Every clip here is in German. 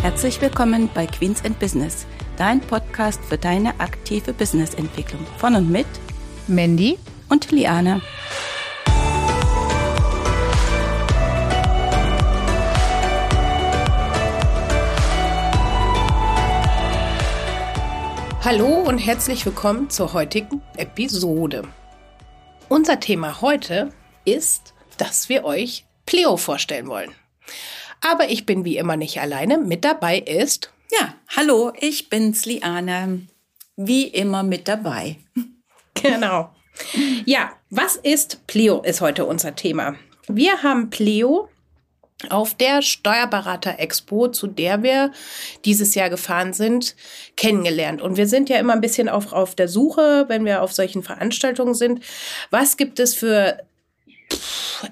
Herzlich willkommen bei Queens and Business, dein Podcast für deine aktive Businessentwicklung. Von und mit Mandy und Liane. Hallo und herzlich willkommen zur heutigen Episode. Unser Thema heute ist, dass wir euch Pleo vorstellen wollen. Aber ich bin wie immer nicht alleine. Mit dabei ist. Ja, hallo, ich bin's, Liane. Wie immer mit dabei. Genau. Ja, was ist Pleo, ist heute unser Thema. Wir haben Pleo auf der Steuerberater Expo, zu der wir dieses Jahr gefahren sind, kennengelernt. Und wir sind ja immer ein bisschen auf, auf der Suche, wenn wir auf solchen Veranstaltungen sind. Was gibt es für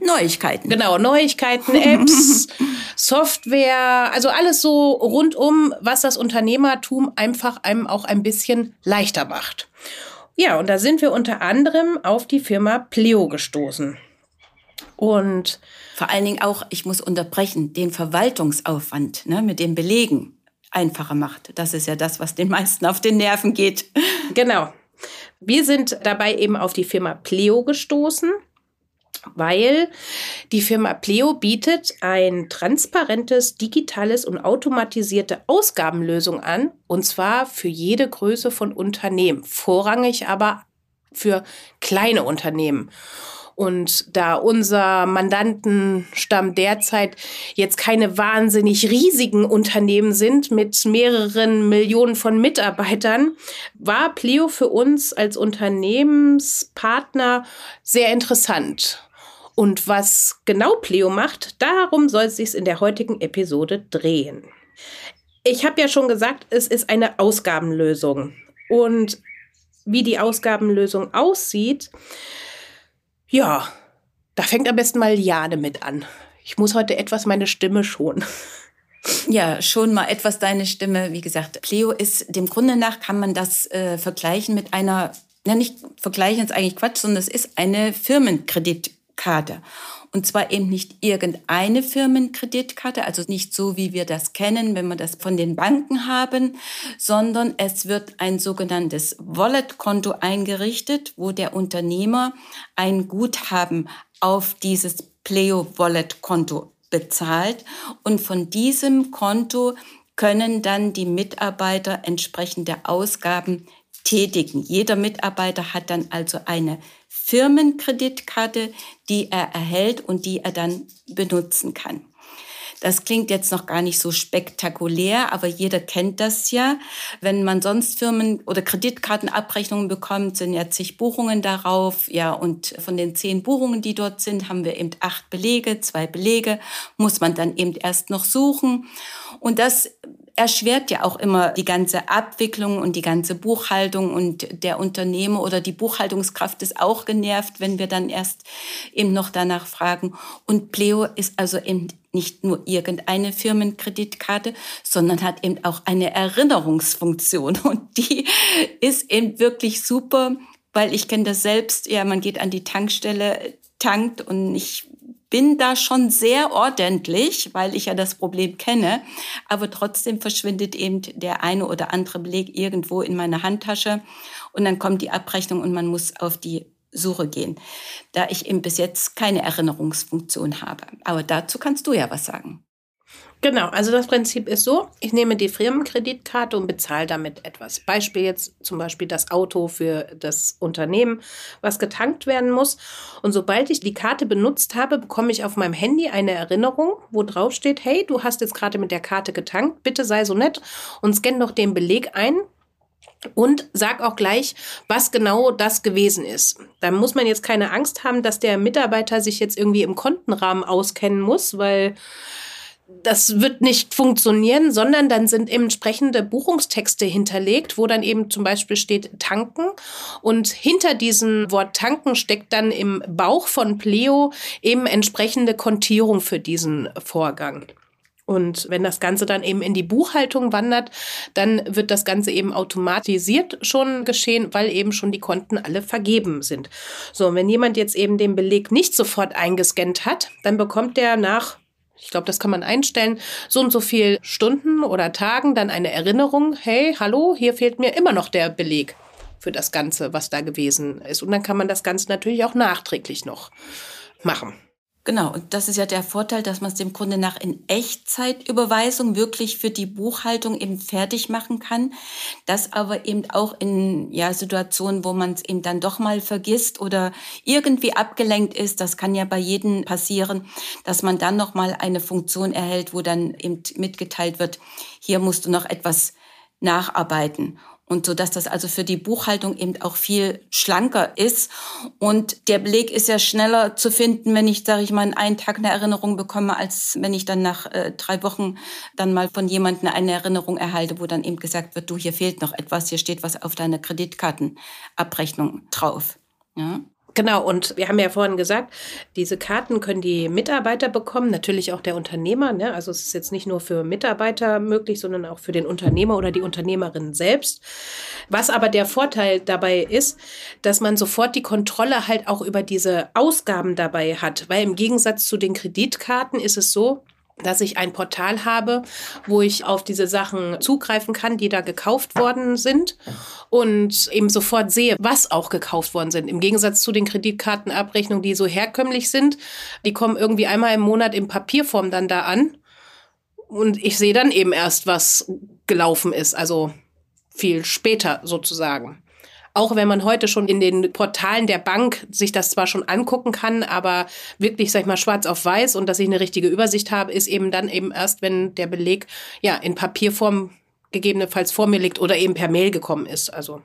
Neuigkeiten. Genau, Neuigkeiten, Apps, Software, also alles so rundum, was das Unternehmertum einfach einem auch ein bisschen leichter macht. Ja, und da sind wir unter anderem auf die Firma Pleo gestoßen. Und vor allen Dingen auch, ich muss unterbrechen, den Verwaltungsaufwand ne, mit den Belegen einfacher macht. Das ist ja das, was den meisten auf den Nerven geht. Genau. Wir sind dabei eben auf die Firma Pleo gestoßen, weil die Firma Pleo bietet ein transparentes, digitales und automatisierte Ausgabenlösung an, und zwar für jede Größe von Unternehmen, vorrangig aber für kleine Unternehmen. Und da unser Mandantenstamm derzeit jetzt keine wahnsinnig riesigen Unternehmen sind mit mehreren Millionen von Mitarbeitern, war Pleo für uns als Unternehmenspartner sehr interessant. Und was genau Pleo macht, darum soll es sich in der heutigen Episode drehen. Ich habe ja schon gesagt, es ist eine Ausgabenlösung. Und wie die Ausgabenlösung aussieht, ja, da fängt am besten mal Jane mit an. Ich muss heute etwas meine Stimme schonen. Ja, schon mal etwas deine Stimme. Wie gesagt, Pleo ist dem Grunde nach kann man das äh, vergleichen mit einer, ja nicht vergleichen ist eigentlich Quatsch, sondern es ist eine Firmenkreditkarte. Und zwar eben nicht irgendeine Firmenkreditkarte, also nicht so, wie wir das kennen, wenn wir das von den Banken haben, sondern es wird ein sogenanntes Wallet-Konto eingerichtet, wo der Unternehmer ein Guthaben auf dieses Pleo Wallet-Konto bezahlt. Und von diesem Konto können dann die Mitarbeiter entsprechende Ausgaben tätigen. Jeder Mitarbeiter hat dann also eine Firmenkreditkarte, die er erhält und die er dann benutzen kann. Das klingt jetzt noch gar nicht so spektakulär, aber jeder kennt das ja. Wenn man sonst Firmen- oder Kreditkartenabrechnungen bekommt, sind ja zig Buchungen darauf. Ja, und von den zehn Buchungen, die dort sind, haben wir eben acht Belege, zwei Belege, muss man dann eben erst noch suchen. Und das erschwert ja auch immer die ganze Abwicklung und die ganze Buchhaltung und der Unternehmer oder die Buchhaltungskraft ist auch genervt, wenn wir dann erst eben noch danach fragen. Und Pleo ist also eben nicht nur irgendeine Firmenkreditkarte, sondern hat eben auch eine Erinnerungsfunktion und die ist eben wirklich super, weil ich kenne das selbst, ja, man geht an die Tankstelle, tankt und ich bin da schon sehr ordentlich, weil ich ja das Problem kenne. Aber trotzdem verschwindet eben der eine oder andere Beleg irgendwo in meiner Handtasche und dann kommt die Abrechnung und man muss auf die Suche gehen, da ich eben bis jetzt keine Erinnerungsfunktion habe. Aber dazu kannst du ja was sagen. Genau, also das Prinzip ist so, ich nehme die Firmenkreditkarte und bezahle damit etwas. Beispiel jetzt zum Beispiel das Auto für das Unternehmen, was getankt werden muss. Und sobald ich die Karte benutzt habe, bekomme ich auf meinem Handy eine Erinnerung, wo drauf steht, hey, du hast jetzt gerade mit der Karte getankt, bitte sei so nett und scanne doch den Beleg ein, und sag auch gleich, was genau das gewesen ist. Da muss man jetzt keine Angst haben, dass der Mitarbeiter sich jetzt irgendwie im Kontenrahmen auskennen muss, weil das wird nicht funktionieren, sondern dann sind entsprechende Buchungstexte hinterlegt, wo dann eben zum Beispiel steht tanken und hinter diesem Wort tanken steckt dann im Bauch von Pleo eben entsprechende Kontierung für diesen Vorgang. Und wenn das Ganze dann eben in die Buchhaltung wandert, dann wird das Ganze eben automatisiert schon geschehen, weil eben schon die Konten alle vergeben sind. So, und wenn jemand jetzt eben den Beleg nicht sofort eingescannt hat, dann bekommt der nach Ich glaube, das kann man einstellen. So und so viel Stunden oder Tagen, dann eine Erinnerung. Hey, hallo, hier fehlt mir immer noch der Beleg für das Ganze, was da gewesen ist. Und dann kann man das Ganze natürlich auch nachträglich noch machen. Genau, und das ist ja der Vorteil, dass man es dem Grunde nach in Echtzeitüberweisung wirklich für die Buchhaltung eben fertig machen kann. Das aber eben auch in ja, Situationen, wo man es eben dann doch mal vergisst oder irgendwie abgelenkt ist, das kann ja bei jedem passieren, dass man dann noch mal eine Funktion erhält, wo dann eben mitgeteilt wird, hier musst du noch etwas nacharbeiten und so dass das also für die Buchhaltung eben auch viel schlanker ist und der Beleg ist ja schneller zu finden, wenn ich sage ich mal in einen Tag eine Erinnerung bekomme, als wenn ich dann nach äh, drei Wochen dann mal von jemandem eine Erinnerung erhalte, wo dann eben gesagt wird, du hier fehlt noch etwas, hier steht was auf deiner Kreditkartenabrechnung drauf. Ja. Genau, und wir haben ja vorhin gesagt, diese Karten können die Mitarbeiter bekommen, natürlich auch der Unternehmer. Ne? Also es ist jetzt nicht nur für Mitarbeiter möglich, sondern auch für den Unternehmer oder die Unternehmerin selbst. Was aber der Vorteil dabei ist, dass man sofort die Kontrolle halt auch über diese Ausgaben dabei hat. Weil im Gegensatz zu den Kreditkarten ist es so, dass ich ein Portal habe, wo ich auf diese Sachen zugreifen kann, die da gekauft worden sind und eben sofort sehe, was auch gekauft worden sind. Im Gegensatz zu den Kreditkartenabrechnungen, die so herkömmlich sind, die kommen irgendwie einmal im Monat in Papierform dann da an und ich sehe dann eben erst, was gelaufen ist, also viel später sozusagen. Auch wenn man heute schon in den Portalen der Bank sich das zwar schon angucken kann, aber wirklich, sag ich mal, schwarz auf weiß und dass ich eine richtige Übersicht habe, ist eben dann eben erst, wenn der Beleg ja in Papierform gegebenenfalls vor mir liegt oder eben per Mail gekommen ist. Also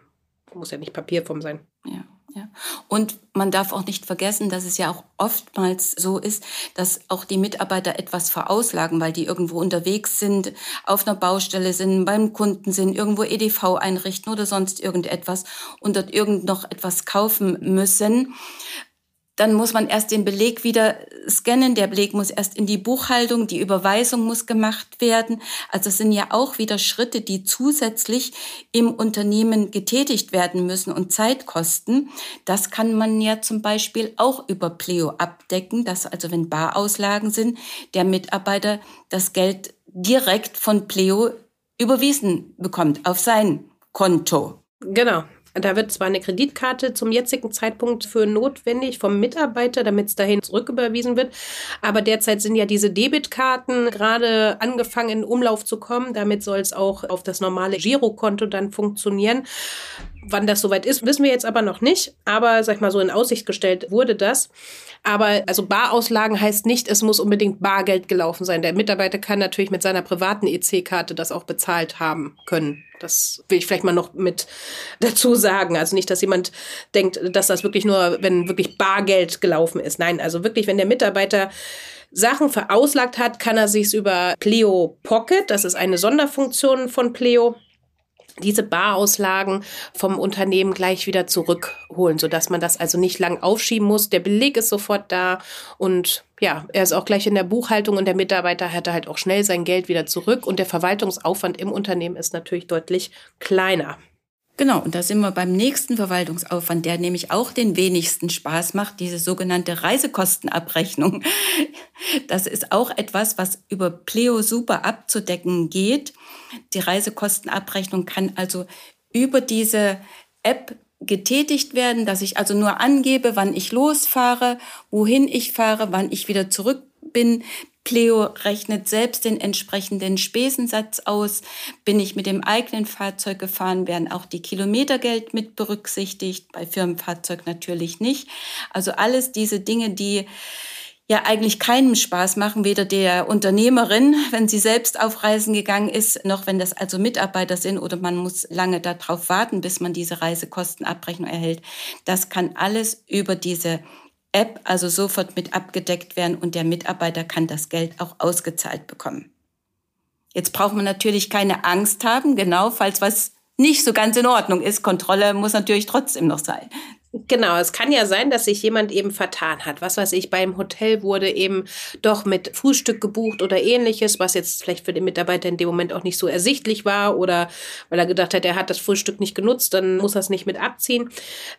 muss ja nicht Papierform sein. Ja. Ja. Und man darf auch nicht vergessen, dass es ja auch oftmals so ist, dass auch die Mitarbeiter etwas verauslagen, weil die irgendwo unterwegs sind, auf einer Baustelle sind, beim Kunden sind, irgendwo EDV einrichten oder sonst irgendetwas und dort irgend noch etwas kaufen müssen dann muss man erst den Beleg wieder scannen. Der Beleg muss erst in die Buchhaltung, die Überweisung muss gemacht werden. Also es sind ja auch wieder Schritte, die zusätzlich im Unternehmen getätigt werden müssen und Zeit kosten. Das kann man ja zum Beispiel auch über Pleo abdecken, dass also wenn Barauslagen sind, der Mitarbeiter das Geld direkt von Pleo überwiesen bekommt auf sein Konto. Genau, da wird zwar eine Kreditkarte zum jetzigen Zeitpunkt für notwendig vom Mitarbeiter, damit es dahin zurücküberwiesen wird. Aber derzeit sind ja diese Debitkarten gerade angefangen in Umlauf zu kommen. Damit soll es auch auf das normale Girokonto dann funktionieren. Wann das soweit ist, wissen wir jetzt aber noch nicht. Aber, sag ich mal, so in Aussicht gestellt wurde das. Aber also Barauslagen heißt nicht, es muss unbedingt Bargeld gelaufen sein. Der Mitarbeiter kann natürlich mit seiner privaten EC-Karte das auch bezahlt haben können. Das will ich vielleicht mal noch mit dazu sagen. Also nicht, dass jemand denkt, dass das wirklich nur, wenn wirklich Bargeld gelaufen ist. Nein, also wirklich, wenn der Mitarbeiter Sachen verauslagt hat, kann er sich über Pleo Pocket, das ist eine Sonderfunktion von Pleo, diese Barauslagen vom Unternehmen gleich wieder zurückholen, sodass man das also nicht lang aufschieben muss. Der Beleg ist sofort da und ja, er ist auch gleich in der Buchhaltung und der Mitarbeiter hätte halt auch schnell sein Geld wieder zurück und der Verwaltungsaufwand im Unternehmen ist natürlich deutlich kleiner. Genau, und da sind wir beim nächsten Verwaltungsaufwand, der nämlich auch den wenigsten Spaß macht, diese sogenannte Reisekostenabrechnung. Das ist auch etwas, was über Pleo super abzudecken geht. Die Reisekostenabrechnung kann also über diese App getätigt werden, dass ich also nur angebe, wann ich losfahre, wohin ich fahre, wann ich wieder zurück bin. Pleo rechnet selbst den entsprechenden Spesensatz aus. Bin ich mit dem eigenen Fahrzeug gefahren, werden auch die Kilometergeld mit berücksichtigt, bei Firmenfahrzeug natürlich nicht. Also alles diese Dinge, die ja eigentlich keinem Spaß machen, weder der Unternehmerin, wenn sie selbst auf Reisen gegangen ist, noch wenn das also Mitarbeiter sind oder man muss lange darauf warten, bis man diese Reisekostenabrechnung erhält. Das kann alles über diese App also sofort mit abgedeckt werden und der Mitarbeiter kann das Geld auch ausgezahlt bekommen. Jetzt braucht man natürlich keine Angst haben, genau, falls was nicht so ganz in Ordnung ist. Kontrolle muss natürlich trotzdem noch sein. Genau, es kann ja sein, dass sich jemand eben vertan hat. Was weiß ich, beim Hotel wurde eben doch mit Frühstück gebucht oder ähnliches, was jetzt vielleicht für den Mitarbeiter in dem Moment auch nicht so ersichtlich war oder weil er gedacht hat, er hat das Frühstück nicht genutzt, dann muss er es nicht mit abziehen.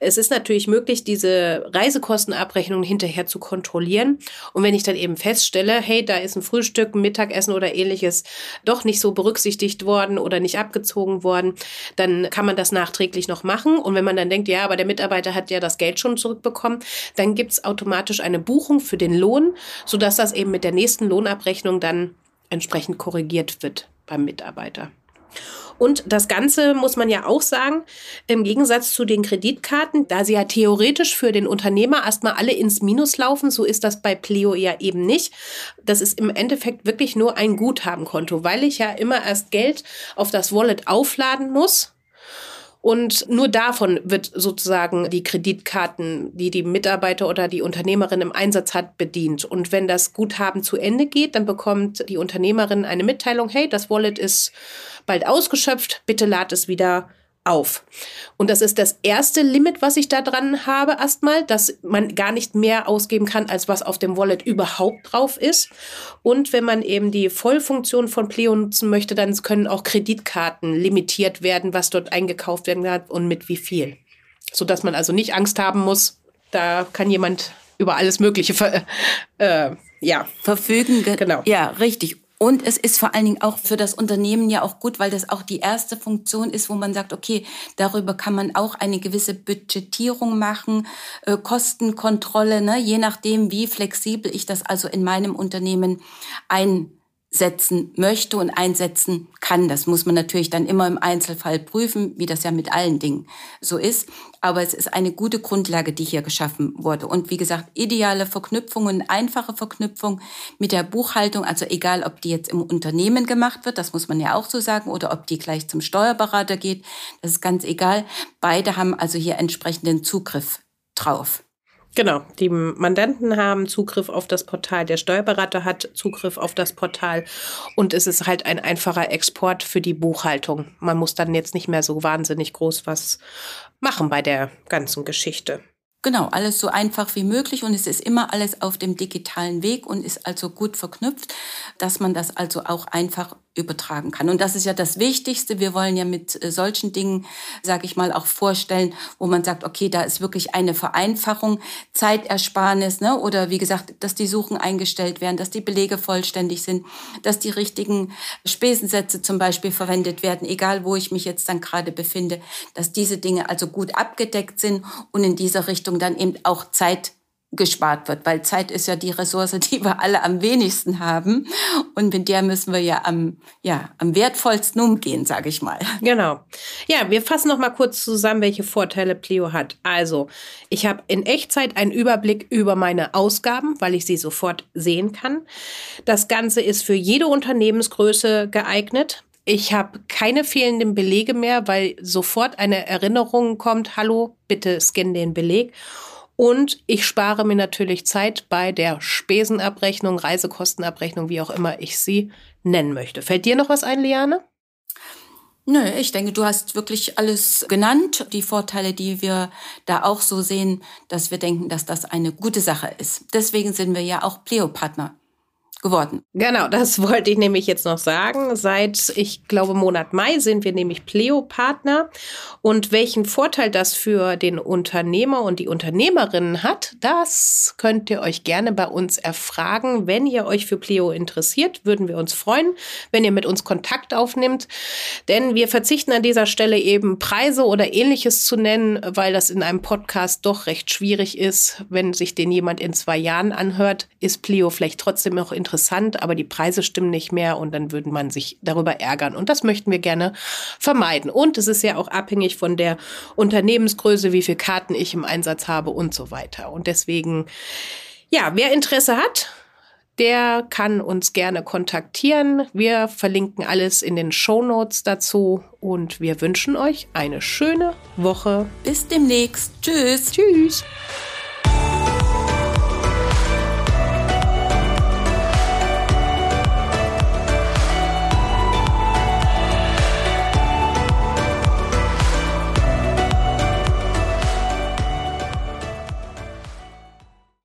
Es ist natürlich möglich, diese Reisekostenabrechnung hinterher zu kontrollieren. Und wenn ich dann eben feststelle, hey, da ist ein Frühstück, ein Mittagessen oder ähnliches doch nicht so berücksichtigt worden oder nicht abgezogen worden, dann kann man das nachträglich noch machen. Und wenn man dann denkt, ja, aber der Mitarbeiter hat hat ja das Geld schon zurückbekommen, dann gibt es automatisch eine Buchung für den Lohn, sodass das eben mit der nächsten Lohnabrechnung dann entsprechend korrigiert wird beim Mitarbeiter. Und das Ganze muss man ja auch sagen, im Gegensatz zu den Kreditkarten, da sie ja theoretisch für den Unternehmer erstmal alle ins Minus laufen, so ist das bei Pleo ja eben nicht. Das ist im Endeffekt wirklich nur ein Guthabenkonto, weil ich ja immer erst Geld auf das Wallet aufladen muss und nur davon wird sozusagen die Kreditkarten, die die Mitarbeiter oder die Unternehmerin im Einsatz hat, bedient. Und wenn das Guthaben zu Ende geht, dann bekommt die Unternehmerin eine Mitteilung, hey, das Wallet ist bald ausgeschöpft, bitte lad es wieder auf. Und das ist das erste Limit, was ich da dran habe, erstmal, dass man gar nicht mehr ausgeben kann, als was auf dem Wallet überhaupt drauf ist. Und wenn man eben die Vollfunktion von Pleo nutzen möchte, dann können auch Kreditkarten limitiert werden, was dort eingekauft werden kann und mit wie viel. Sodass man also nicht Angst haben muss, da kann jemand über alles Mögliche ver äh, ja. verfügen. Genau. Ja, richtig. Und es ist vor allen Dingen auch für das Unternehmen ja auch gut, weil das auch die erste Funktion ist, wo man sagt, okay, darüber kann man auch eine gewisse Budgetierung machen, äh, Kostenkontrolle, ne, je nachdem, wie flexibel ich das also in meinem Unternehmen ein setzen möchte und einsetzen kann. Das muss man natürlich dann immer im Einzelfall prüfen, wie das ja mit allen Dingen so ist. Aber es ist eine gute Grundlage, die hier geschaffen wurde. Und wie gesagt, ideale Verknüpfungen, einfache Verknüpfung mit der Buchhaltung, also egal, ob die jetzt im Unternehmen gemacht wird, das muss man ja auch so sagen, oder ob die gleich zum Steuerberater geht, das ist ganz egal. Beide haben also hier entsprechenden Zugriff drauf. Genau, die Mandanten haben Zugriff auf das Portal, der Steuerberater hat Zugriff auf das Portal. Und es ist halt ein einfacher Export für die Buchhaltung. Man muss dann jetzt nicht mehr so wahnsinnig groß was machen bei der ganzen Geschichte. Genau, alles so einfach wie möglich. Und es ist immer alles auf dem digitalen Weg und ist also gut verknüpft, dass man das also auch einfach übertragen kann. Und das ist ja das Wichtigste. Wir wollen ja mit äh, solchen Dingen, sage ich mal, auch vorstellen, wo man sagt, okay, da ist wirklich eine Vereinfachung, Zeitersparnis, ne? oder wie gesagt, dass die Suchen eingestellt werden, dass die Belege vollständig sind, dass die richtigen Spesensätze zum Beispiel verwendet werden, egal wo ich mich jetzt dann gerade befinde, dass diese Dinge also gut abgedeckt sind und in dieser Richtung dann eben auch Zeit gespart wird, weil Zeit ist ja die Ressource, die wir alle am wenigsten haben und mit der müssen wir ja am ja am wertvollsten umgehen, sage ich mal. Genau. Ja, wir fassen noch mal kurz zusammen, welche Vorteile Pleo hat. Also, ich habe in Echtzeit einen Überblick über meine Ausgaben, weil ich sie sofort sehen kann. Das Ganze ist für jede Unternehmensgröße geeignet. Ich habe keine fehlenden Belege mehr, weil sofort eine Erinnerung kommt, hallo, bitte scan den Beleg. Und ich spare mir natürlich Zeit bei der Spesenabrechnung, Reisekostenabrechnung, wie auch immer ich sie nennen möchte. Fällt dir noch was ein, Liane? Nö, ich denke, du hast wirklich alles genannt. Die Vorteile, die wir da auch so sehen, dass wir denken, dass das eine gute Sache ist. Deswegen sind wir ja auch Pleo-Partner geworden. Genau, das wollte ich nämlich jetzt noch sagen. Seit, ich glaube, Monat Mai sind wir nämlich Pleo-Partner. Und welchen Vorteil das für den Unternehmer und die Unternehmerinnen hat, das könnt ihr euch gerne bei uns erfragen. Wenn ihr euch für Pleo interessiert, würden wir uns freuen, wenn ihr mit uns Kontakt aufnimmt. Denn wir verzichten an dieser Stelle eben Preise oder ähnliches zu nennen, weil das in einem Podcast doch recht schwierig ist. Wenn sich den jemand in zwei Jahren anhört, ist Pleo vielleicht trotzdem noch interessant interessant, aber die Preise stimmen nicht mehr und dann würde man sich darüber ärgern. Und das möchten wir gerne vermeiden. Und es ist ja auch abhängig von der Unternehmensgröße, wie viele Karten ich im Einsatz habe und so weiter. Und deswegen, ja, wer Interesse hat, der kann uns gerne kontaktieren. Wir verlinken alles in den Show Notes dazu und wir wünschen euch eine schöne Woche. Bis demnächst. Tschüss. Tschüss.